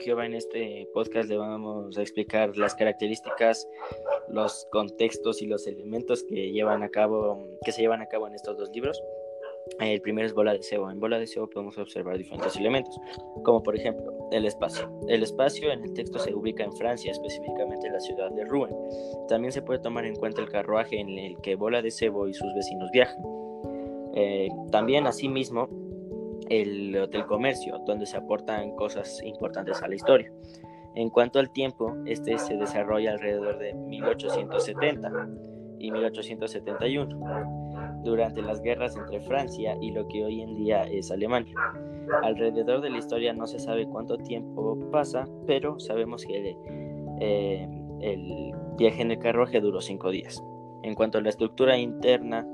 Jehová, en este podcast le vamos a explicar las características, los contextos y los elementos que llevan a cabo, que se llevan a cabo en estos dos libros. El primero es bola de cebo. En bola de cebo podemos observar diferentes elementos, como por ejemplo el espacio. El espacio en el texto se ubica en Francia, específicamente en la ciudad de Rouen. También se puede tomar en cuenta el carruaje en el que bola de cebo y sus vecinos viajan. Eh, también, asimismo, el Hotel Comercio, donde se aportan cosas importantes a la historia. En cuanto al tiempo, este se desarrolla alrededor de 1870 y 1871, durante las guerras entre Francia y lo que hoy en día es Alemania. Alrededor de la historia no se sabe cuánto tiempo pasa, pero sabemos que eh, el viaje en el carruaje duró cinco días. En cuanto a la estructura interna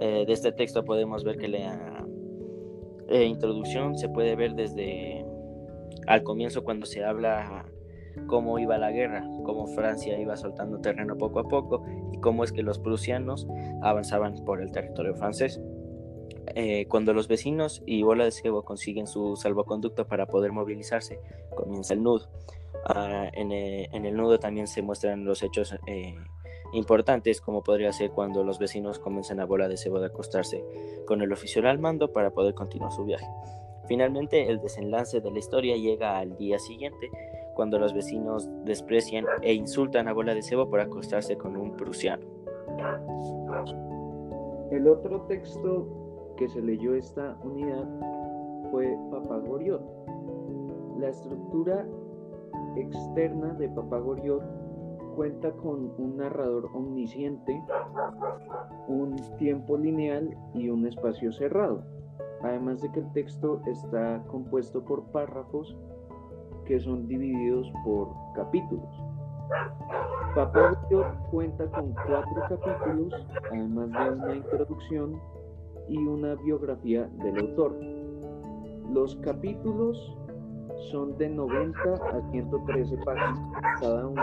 eh, de este texto, podemos ver que la eh, introducción se puede ver desde al comienzo cuando se habla cómo iba la guerra, cómo Francia iba soltando terreno poco a poco y cómo es que los prusianos avanzaban por el territorio francés. Eh, cuando los vecinos y Bola de Cebo consiguen su salvoconducto para poder movilizarse, comienza el nudo. Ah, en, el, nudo también se muestran los hechos eh, importantes como podría ser cuando los vecinos comienzan a bola de cebo de acostarse con el oficial al mando para poder continuar su viaje. Finalmente, el desenlace de la historia llega al día siguiente, cuando los vecinos desprecian e insultan a Bola de Cebo por acostarse con un prusiano. El otro texto que se leyó esta unidad fue Papagoriot. La estructura externa de Papagoriot cuenta con un narrador omnisciente, un tiempo lineal y un espacio cerrado. Además de que el texto está compuesto por párrafos que son divididos por capítulos. Papagio cuenta con cuatro capítulos, además de una introducción y una biografía del autor. Los capítulos son de 90 a 113 páginas cada uno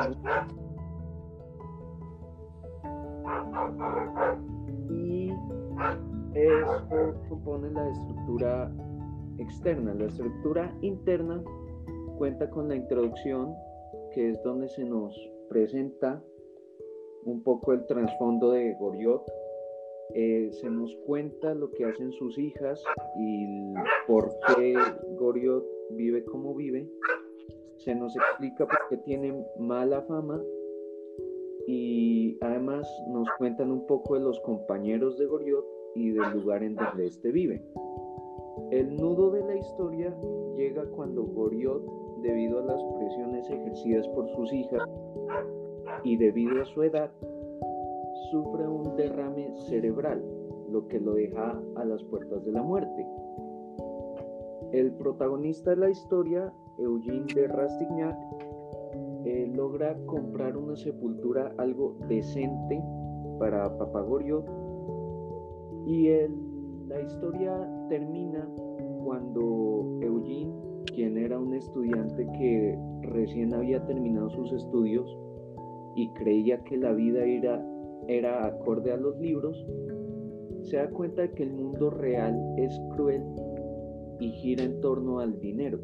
y eso compone la estructura externa. La estructura interna cuenta con la introducción, que es donde se nos presenta un poco el trasfondo de Goriot. Eh, se nos cuenta lo que hacen sus hijas y por qué Goriot vive como vive. Se nos explica por qué tiene mala fama y además nos cuentan un poco de los compañeros de Goriot y del lugar en donde éste vive. El nudo de la historia llega cuando Goriot, debido a las presiones ejercidas por sus hijas y debido a su edad, sufre un derrame cerebral, lo que lo deja a las puertas de la muerte. El protagonista de la historia, Eugene de Rastignac, eh, logra comprar una sepultura algo decente para Papagorio. Y la historia termina cuando Eugene, quien era un estudiante que recién había terminado sus estudios y creía que la vida era, era acorde a los libros, se da cuenta de que el mundo real es cruel y gira en torno al dinero